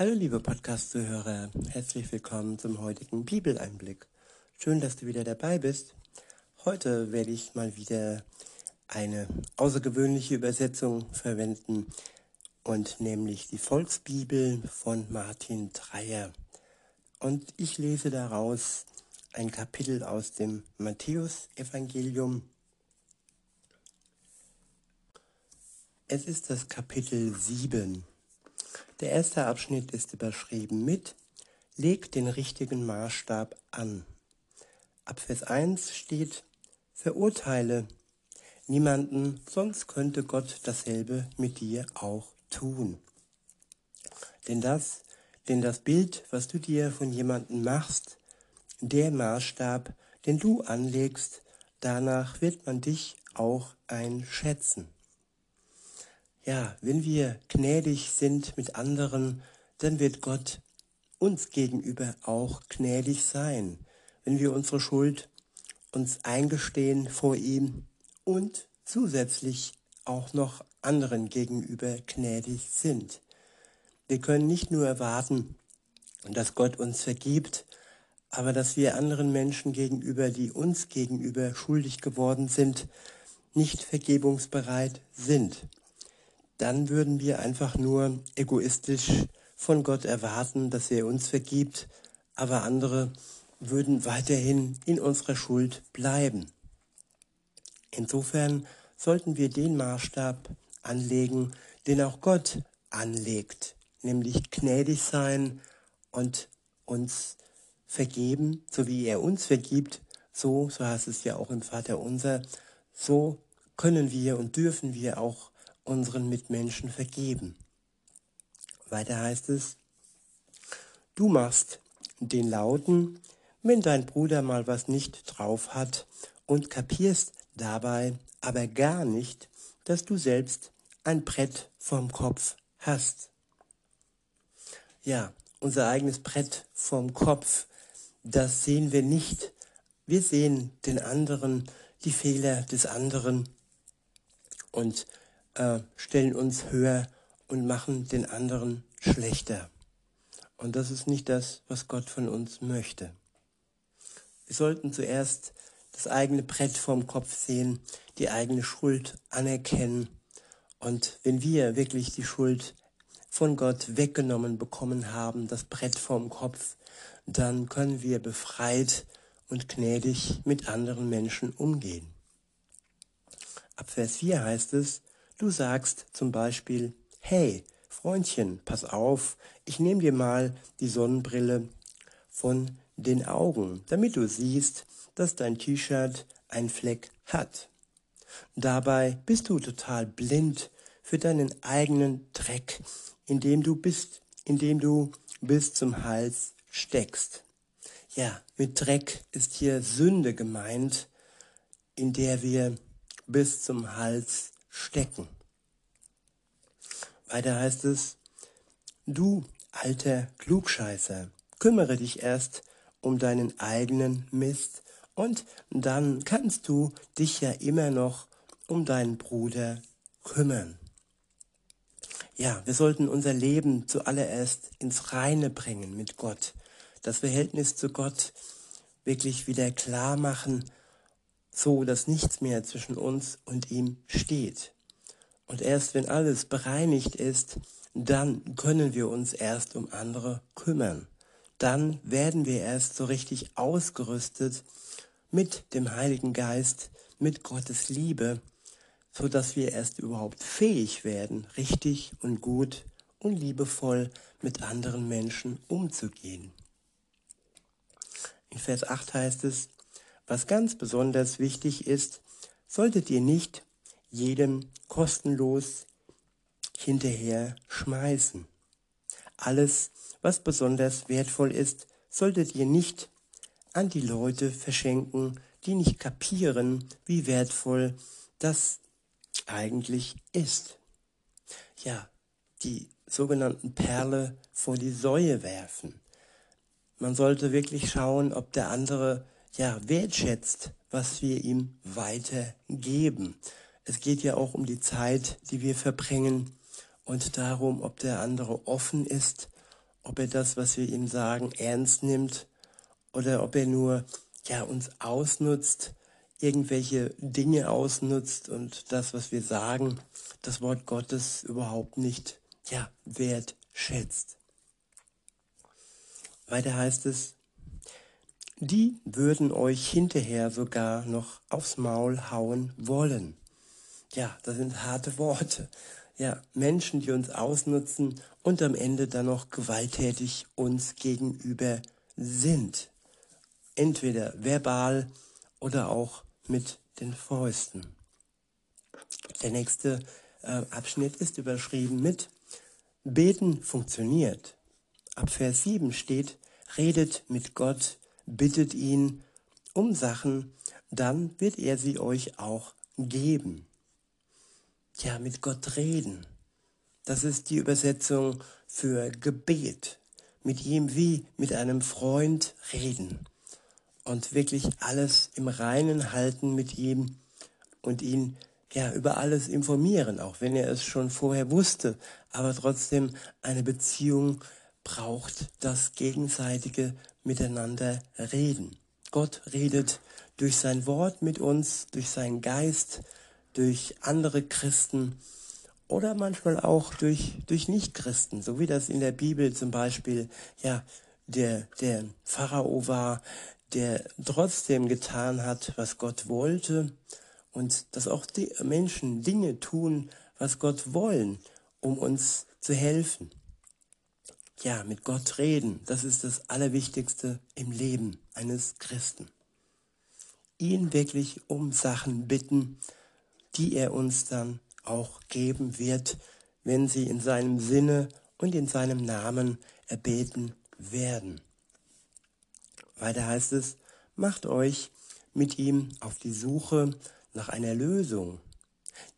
Hallo liebe Podcast-Zuhörer, herzlich willkommen zum heutigen Bibeleinblick. Schön, dass du wieder dabei bist. Heute werde ich mal wieder eine außergewöhnliche Übersetzung verwenden und nämlich die Volksbibel von Martin Dreyer. Und ich lese daraus ein Kapitel aus dem Matthäus-Evangelium. Es ist das Kapitel 7. Der erste Abschnitt ist überschrieben mit Leg den richtigen Maßstab an. Ab Vers 1 steht Verurteile niemanden, sonst könnte Gott dasselbe mit dir auch tun. Denn das, denn das Bild, was du dir von jemandem machst, der Maßstab, den du anlegst, danach wird man dich auch einschätzen. Ja, wenn wir gnädig sind mit anderen, dann wird Gott uns gegenüber auch gnädig sein, wenn wir unsere Schuld uns eingestehen vor ihm und zusätzlich auch noch anderen gegenüber gnädig sind. Wir können nicht nur erwarten, dass Gott uns vergibt, aber dass wir anderen Menschen gegenüber, die uns gegenüber schuldig geworden sind, nicht vergebungsbereit sind dann würden wir einfach nur egoistisch von Gott erwarten, dass er uns vergibt, aber andere würden weiterhin in unserer Schuld bleiben. Insofern sollten wir den Maßstab anlegen, den auch Gott anlegt, nämlich gnädig sein und uns vergeben, so wie er uns vergibt, so, so heißt es ja auch im Vater unser, so können wir und dürfen wir auch unseren Mitmenschen vergeben. Weiter heißt es, du machst den Lauten, wenn dein Bruder mal was nicht drauf hat und kapierst dabei aber gar nicht, dass du selbst ein Brett vorm Kopf hast. Ja, unser eigenes Brett vorm Kopf, das sehen wir nicht. Wir sehen den anderen, die Fehler des anderen und äh, stellen uns höher und machen den anderen schlechter. Und das ist nicht das, was Gott von uns möchte. Wir sollten zuerst das eigene Brett vorm Kopf sehen, die eigene Schuld anerkennen. Und wenn wir wirklich die Schuld von Gott weggenommen bekommen haben, das Brett vorm Kopf, dann können wir befreit und gnädig mit anderen Menschen umgehen. Ab Vers 4 heißt es, Du sagst zum Beispiel, hey, Freundchen, pass auf, ich nehme dir mal die Sonnenbrille von den Augen, damit du siehst, dass dein T-Shirt einen Fleck hat. Dabei bist du total blind für deinen eigenen Dreck, in dem du bist, in dem du bis zum Hals steckst. Ja, mit Dreck ist hier Sünde gemeint, in der wir bis zum Hals stecken. Weiter heißt es, du alter Klugscheißer, kümmere dich erst um deinen eigenen Mist und dann kannst du dich ja immer noch um deinen Bruder kümmern. Ja, wir sollten unser Leben zuallererst ins Reine bringen mit Gott, das Verhältnis zu Gott wirklich wieder klar machen, so dass nichts mehr zwischen uns und ihm steht. Und erst wenn alles bereinigt ist, dann können wir uns erst um andere kümmern. Dann werden wir erst so richtig ausgerüstet mit dem Heiligen Geist, mit Gottes Liebe, so dass wir erst überhaupt fähig werden, richtig und gut und liebevoll mit anderen Menschen umzugehen. In Vers 8 heißt es, was ganz besonders wichtig ist, solltet ihr nicht jedem kostenlos hinterher schmeißen. Alles, was besonders wertvoll ist, solltet ihr nicht an die Leute verschenken, die nicht kapieren, wie wertvoll das eigentlich ist. Ja, die sogenannten Perle vor die Säue werfen. Man sollte wirklich schauen, ob der andere ja, wertschätzt, was wir ihm weitergeben. Es geht ja auch um die Zeit, die wir verbringen und darum, ob der andere offen ist ob er das, was wir ihm sagen, ernst nimmt oder ob er nur ja, uns ausnutzt, irgendwelche Dinge ausnutzt und das, was wir sagen, das Wort Gottes überhaupt nicht ja, wertschätzt. Weiter heißt es, die würden euch hinterher sogar noch aufs Maul hauen wollen. Ja, das sind harte Worte. Ja, Menschen, die uns ausnutzen und am Ende dann noch gewalttätig uns gegenüber sind. Entweder verbal oder auch mit den Fäusten. Der nächste äh, Abschnitt ist überschrieben mit Beten funktioniert. Ab Vers 7 steht, redet mit Gott, bittet ihn um Sachen, dann wird er sie euch auch geben. Ja, mit Gott reden. Das ist die Übersetzung für Gebet. Mit ihm wie mit einem Freund reden. Und wirklich alles im Reinen halten mit ihm und ihn ja über alles informieren, auch wenn er es schon vorher wusste. Aber trotzdem eine Beziehung braucht das gegenseitige Miteinander reden. Gott redet durch sein Wort mit uns, durch seinen Geist, durch andere Christen oder manchmal auch durch, durch Nichtchristen, so wie das in der Bibel zum Beispiel, ja, der, der Pharao war, der trotzdem getan hat, was Gott wollte und dass auch die Menschen Dinge tun, was Gott wollen, um uns zu helfen ja, mit Gott reden, das ist das Allerwichtigste im Leben eines Christen. Ihn wirklich um Sachen bitten, die er uns dann auch geben wird, wenn sie in seinem Sinne und in seinem Namen erbeten werden. Weiter heißt es, macht euch mit ihm auf die Suche nach einer Lösung,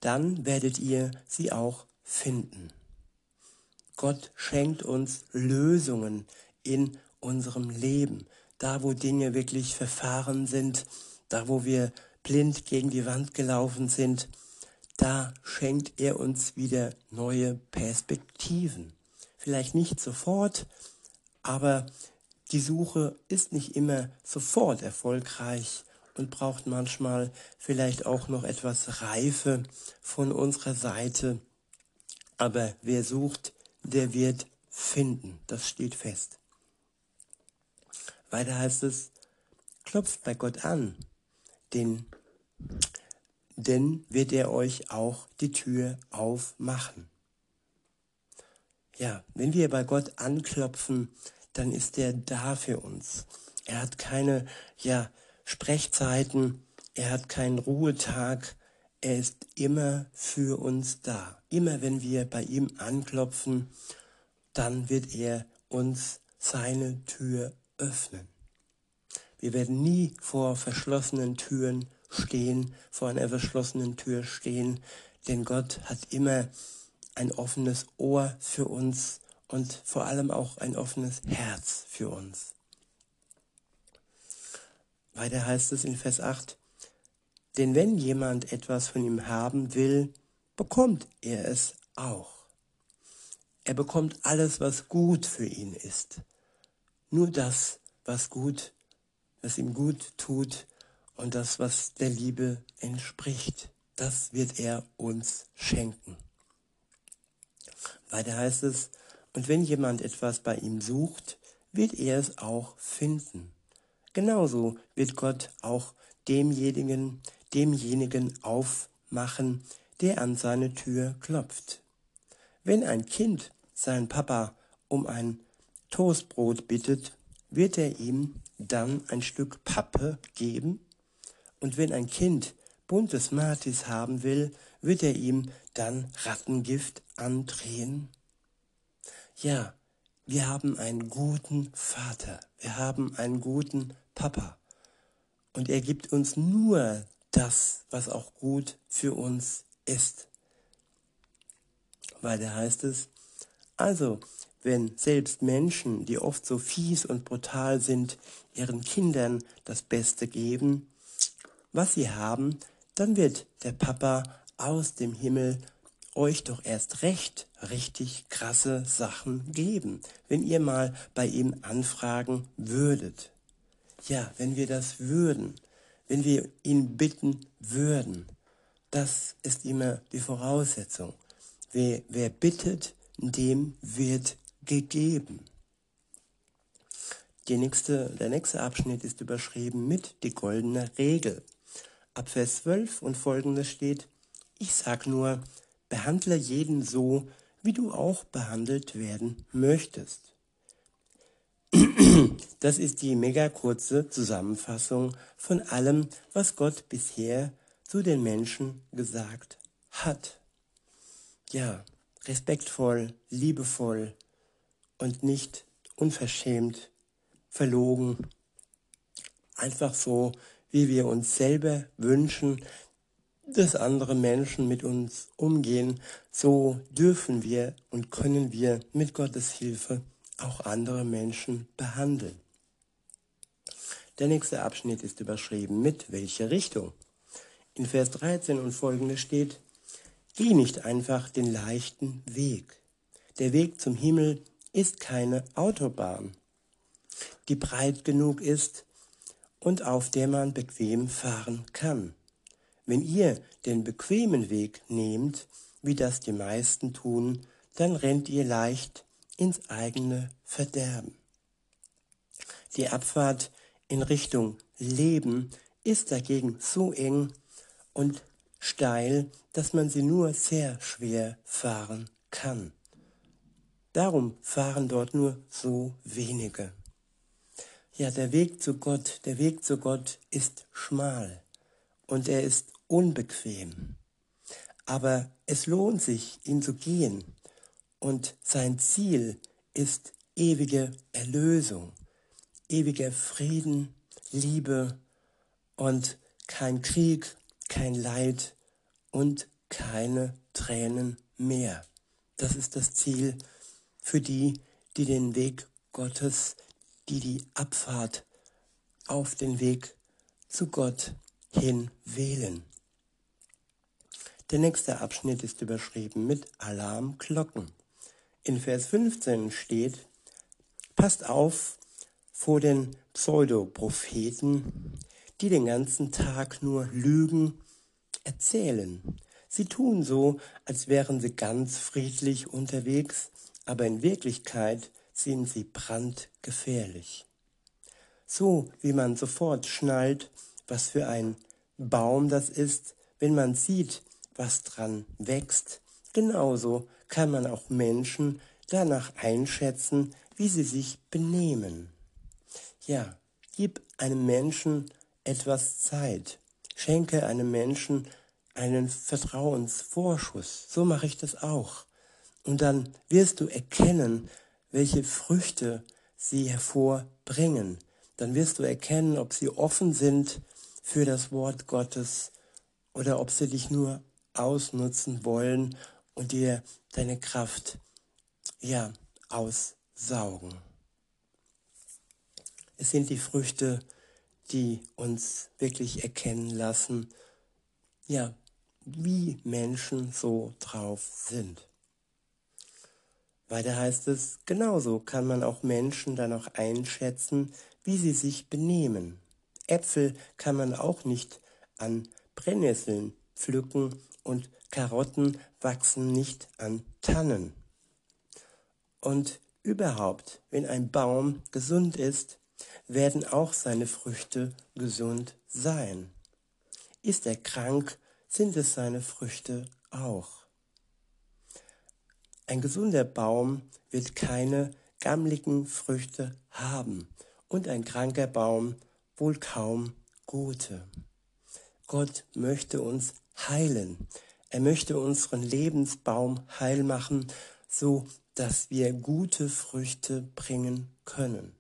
dann werdet ihr sie auch finden. Gott schenkt uns Lösungen in unserem Leben. Da, wo Dinge wirklich verfahren sind, da, wo wir blind gegen die Wand gelaufen sind, da schenkt er uns wieder neue Perspektiven. Vielleicht nicht sofort, aber die Suche ist nicht immer sofort erfolgreich und braucht manchmal vielleicht auch noch etwas Reife von unserer Seite. Aber wer sucht, der wird finden. Das steht fest. Weiter heißt es, klopft bei Gott an, denn, denn wird er euch auch die Tür aufmachen. Ja, wenn wir bei Gott anklopfen, dann ist er da für uns. Er hat keine, ja, Sprechzeiten, er hat keinen Ruhetag, er ist immer für uns da. Immer wenn wir bei ihm anklopfen, dann wird er uns seine Tür öffnen. Wir werden nie vor verschlossenen Türen stehen, vor einer verschlossenen Tür stehen, denn Gott hat immer ein offenes Ohr für uns und vor allem auch ein offenes Herz für uns. Weiter heißt es in Vers 8, denn wenn jemand etwas von ihm haben will, bekommt er es auch. Er bekommt alles, was gut für ihn ist. Nur das, was gut, was ihm gut tut und das, was der Liebe entspricht, das wird er uns schenken. Weiter heißt es, und wenn jemand etwas bei ihm sucht, wird er es auch finden. Genauso wird Gott auch demjenigen, demjenigen aufmachen, der an seine Tür klopft. Wenn ein Kind seinen Papa um ein Toastbrot bittet, wird er ihm dann ein Stück Pappe geben? Und wenn ein Kind buntes Matis haben will, wird er ihm dann Rattengift andrehen? Ja, wir haben einen guten Vater, wir haben einen guten Papa. Und er gibt uns nur das, was auch gut für uns ist. Weil da heißt es, also, wenn selbst Menschen, die oft so fies und brutal sind, ihren Kindern das Beste geben, was sie haben, dann wird der Papa aus dem Himmel euch doch erst recht richtig krasse Sachen geben, wenn ihr mal bei ihm anfragen würdet. Ja, wenn wir das würden, wenn wir ihn bitten würden, das ist immer die Voraussetzung. Wer, wer bittet, dem wird gegeben. Nächste, der nächste Abschnitt ist überschrieben mit die goldene Regel. Ab Vers 12 und folgendes steht, ich sag nur, behandle jeden so, wie du auch behandelt werden möchtest. Das ist die mega kurze Zusammenfassung von allem, was Gott bisher zu den Menschen gesagt hat. Ja, respektvoll, liebevoll und nicht unverschämt, verlogen. Einfach so, wie wir uns selber wünschen, dass andere Menschen mit uns umgehen, so dürfen wir und können wir mit Gottes Hilfe auch andere Menschen behandeln. Der nächste Abschnitt ist überschrieben mit welche Richtung. In Vers 13 und folgende steht, Geh nicht einfach den leichten Weg. Der Weg zum Himmel ist keine Autobahn, die breit genug ist und auf der man bequem fahren kann. Wenn ihr den bequemen Weg nehmt, wie das die meisten tun, dann rennt ihr leicht ins eigene Verderben. Die Abfahrt in Richtung Leben ist dagegen so eng und steil, dass man sie nur sehr schwer fahren kann. Darum fahren dort nur so wenige. Ja, der Weg zu Gott, der Weg zu Gott ist schmal und er ist unbequem. Aber es lohnt sich, ihn zu gehen und sein Ziel ist ewige Erlösung, ewiger Frieden, Liebe und kein Krieg, kein Leid und keine Tränen mehr. Das ist das Ziel für die, die den Weg Gottes, die die Abfahrt auf den Weg zu Gott hin wählen. Der nächste Abschnitt ist überschrieben mit Alarmglocken. In Vers 15 steht, passt auf vor den Pseudopropheten, die den ganzen Tag nur Lügen erzählen. Sie tun so, als wären sie ganz friedlich unterwegs, aber in Wirklichkeit sind sie brandgefährlich. So wie man sofort schnallt, was für ein Baum das ist, wenn man sieht, was dran wächst, genauso kann man auch Menschen danach einschätzen, wie sie sich benehmen. Ja, gib einem Menschen etwas Zeit. Schenke einem Menschen einen Vertrauensvorschuss. So mache ich das auch. Und dann wirst du erkennen, welche Früchte sie hervorbringen. Dann wirst du erkennen, ob sie offen sind für das Wort Gottes oder ob sie dich nur ausnutzen wollen und dir deine Kraft ja aussaugen. Es sind die Früchte, die uns wirklich erkennen lassen, ja, wie Menschen so drauf sind. Weiter heißt es, genauso kann man auch Menschen dann auch einschätzen, wie sie sich benehmen. Äpfel kann man auch nicht an Brennnesseln pflücken und Karotten wachsen nicht an Tannen. Und überhaupt, wenn ein Baum gesund ist, werden auch seine Früchte gesund sein. Ist er krank, sind es seine Früchte auch. Ein gesunder Baum wird keine gammligen Früchte haben und ein kranker Baum wohl kaum gute. Gott möchte uns heilen. Er möchte unseren Lebensbaum heil machen, so dass wir gute Früchte bringen können.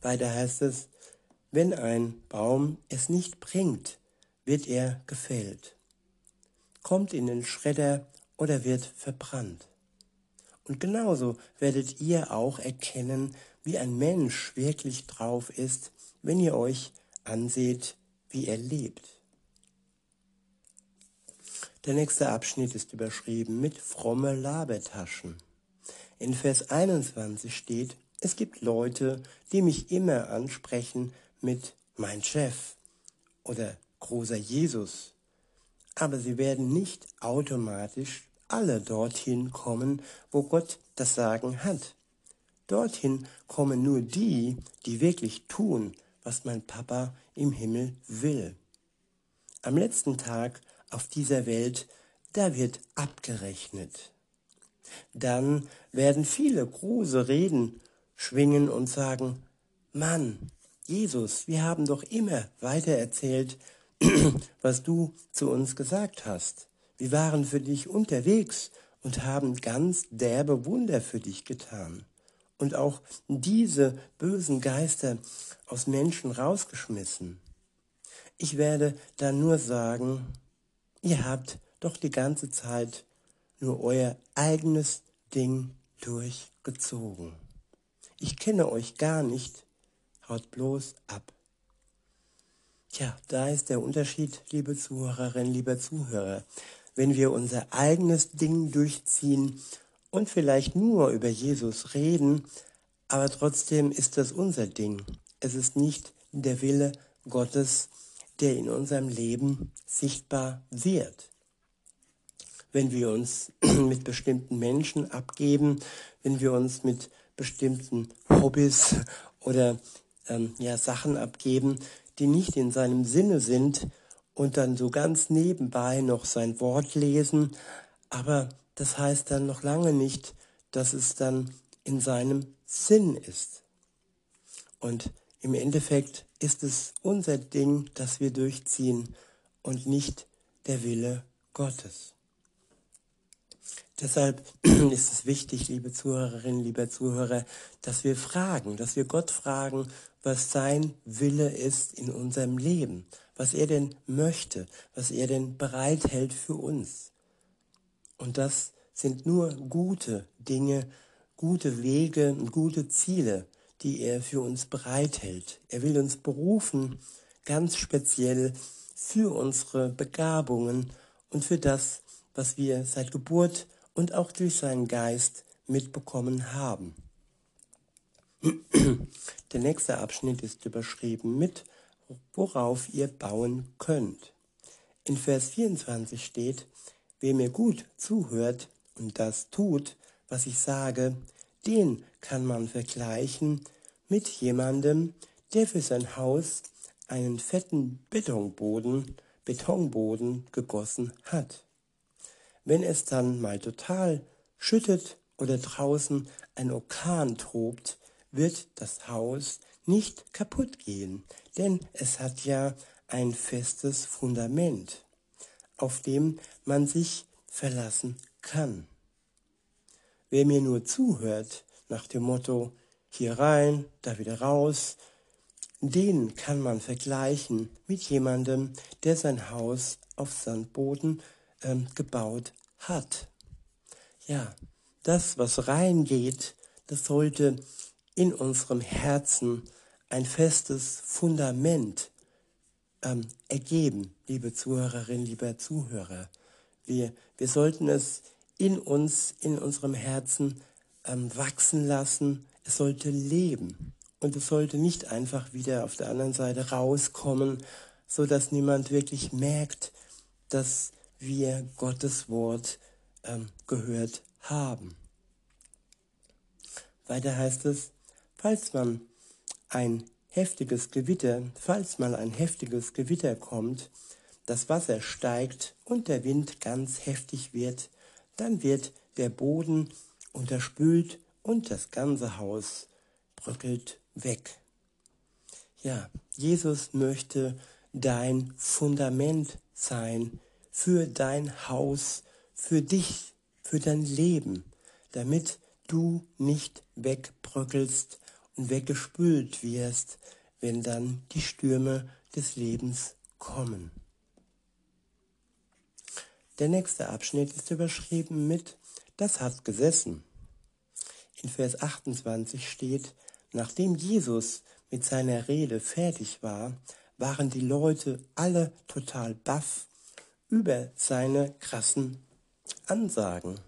Weiter heißt es, wenn ein Baum es nicht bringt, wird er gefällt, kommt in den Schredder oder wird verbrannt. Und genauso werdet ihr auch erkennen, wie ein Mensch wirklich drauf ist, wenn ihr euch anseht, wie er lebt. Der nächste Abschnitt ist überschrieben mit fromme Labertaschen. In Vers 21 steht, es gibt Leute, die mich immer ansprechen mit mein Chef oder großer Jesus. Aber sie werden nicht automatisch alle dorthin kommen, wo Gott das Sagen hat. Dorthin kommen nur die, die wirklich tun, was mein Papa im Himmel will. Am letzten Tag auf dieser Welt, da wird abgerechnet. Dann werden viele große Reden schwingen und sagen, Mann, Jesus, wir haben doch immer weitererzählt, was du zu uns gesagt hast. Wir waren für dich unterwegs und haben ganz derbe Wunder für dich getan und auch diese bösen Geister aus Menschen rausgeschmissen. Ich werde dann nur sagen, ihr habt doch die ganze Zeit nur euer eigenes Ding durchgezogen. Ich kenne euch gar nicht, haut bloß ab. Tja, da ist der Unterschied, liebe Zuhörerinnen, lieber Zuhörer. Wenn wir unser eigenes Ding durchziehen und vielleicht nur über Jesus reden, aber trotzdem ist das unser Ding. Es ist nicht der Wille Gottes, der in unserem Leben sichtbar wird. Wenn wir uns mit bestimmten Menschen abgeben, wenn wir uns mit bestimmten Hobbys oder ähm, ja, Sachen abgeben, die nicht in seinem Sinne sind und dann so ganz nebenbei noch sein Wort lesen, aber das heißt dann noch lange nicht, dass es dann in seinem Sinn ist. Und im Endeffekt ist es unser Ding, das wir durchziehen und nicht der Wille Gottes. Deshalb ist es wichtig, liebe Zuhörerinnen, lieber Zuhörer, dass wir fragen, dass wir Gott fragen, was sein Wille ist in unserem Leben, was er denn möchte, was er denn bereithält für uns. Und das sind nur gute Dinge, gute Wege und gute Ziele, die er für uns bereithält. Er will uns berufen, ganz speziell für unsere Begabungen und für das, was wir seit Geburt und auch durch seinen Geist mitbekommen haben. Der nächste Abschnitt ist überschrieben mit, worauf ihr bauen könnt. In Vers 24 steht, wer mir gut zuhört und das tut, was ich sage, den kann man vergleichen mit jemandem, der für sein Haus einen fetten Betonboden, Betonboden gegossen hat. Wenn es dann mal total schüttet oder draußen ein Orkan tobt, wird das Haus nicht kaputt gehen, denn es hat ja ein festes Fundament, auf dem man sich verlassen kann. Wer mir nur zuhört, nach dem Motto, hier rein, da wieder raus, den kann man vergleichen mit jemandem, der sein Haus auf Sandboden ähm, gebaut hat. Ja, das, was reingeht, das sollte in unserem Herzen ein festes Fundament ähm, ergeben, liebe Zuhörerinnen, lieber Zuhörer. Wir, wir sollten es in uns, in unserem Herzen ähm, wachsen lassen. Es sollte leben. Und es sollte nicht einfach wieder auf der anderen Seite rauskommen, so dass niemand wirklich merkt, dass wir Gottes Wort ähm, gehört haben. Weiter heißt es, falls man ein heftiges Gewitter, falls mal ein heftiges Gewitter kommt, das Wasser steigt und der Wind ganz heftig wird, dann wird der Boden unterspült und das ganze Haus bröckelt weg. Ja, Jesus möchte dein Fundament sein für dein Haus, für dich, für dein Leben, damit du nicht wegbröckelst und weggespült wirst, wenn dann die Stürme des Lebens kommen. Der nächste Abschnitt ist überschrieben mit Das hat gesessen. In Vers 28 steht, nachdem Jesus mit seiner Rede fertig war, waren die Leute alle total baff über seine krassen Ansagen.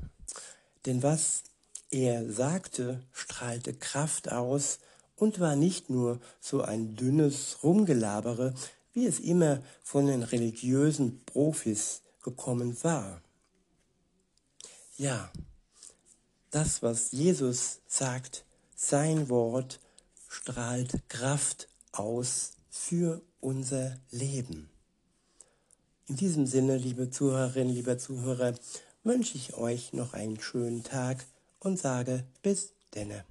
Denn was er sagte, strahlte Kraft aus und war nicht nur so ein dünnes Rumgelabere, wie es immer von den religiösen Profis gekommen war. Ja, das, was Jesus sagt, sein Wort strahlt Kraft aus für unser Leben. In diesem Sinne, liebe Zuhörerinnen, lieber Zuhörer, wünsche ich euch noch einen schönen Tag und sage bis denne.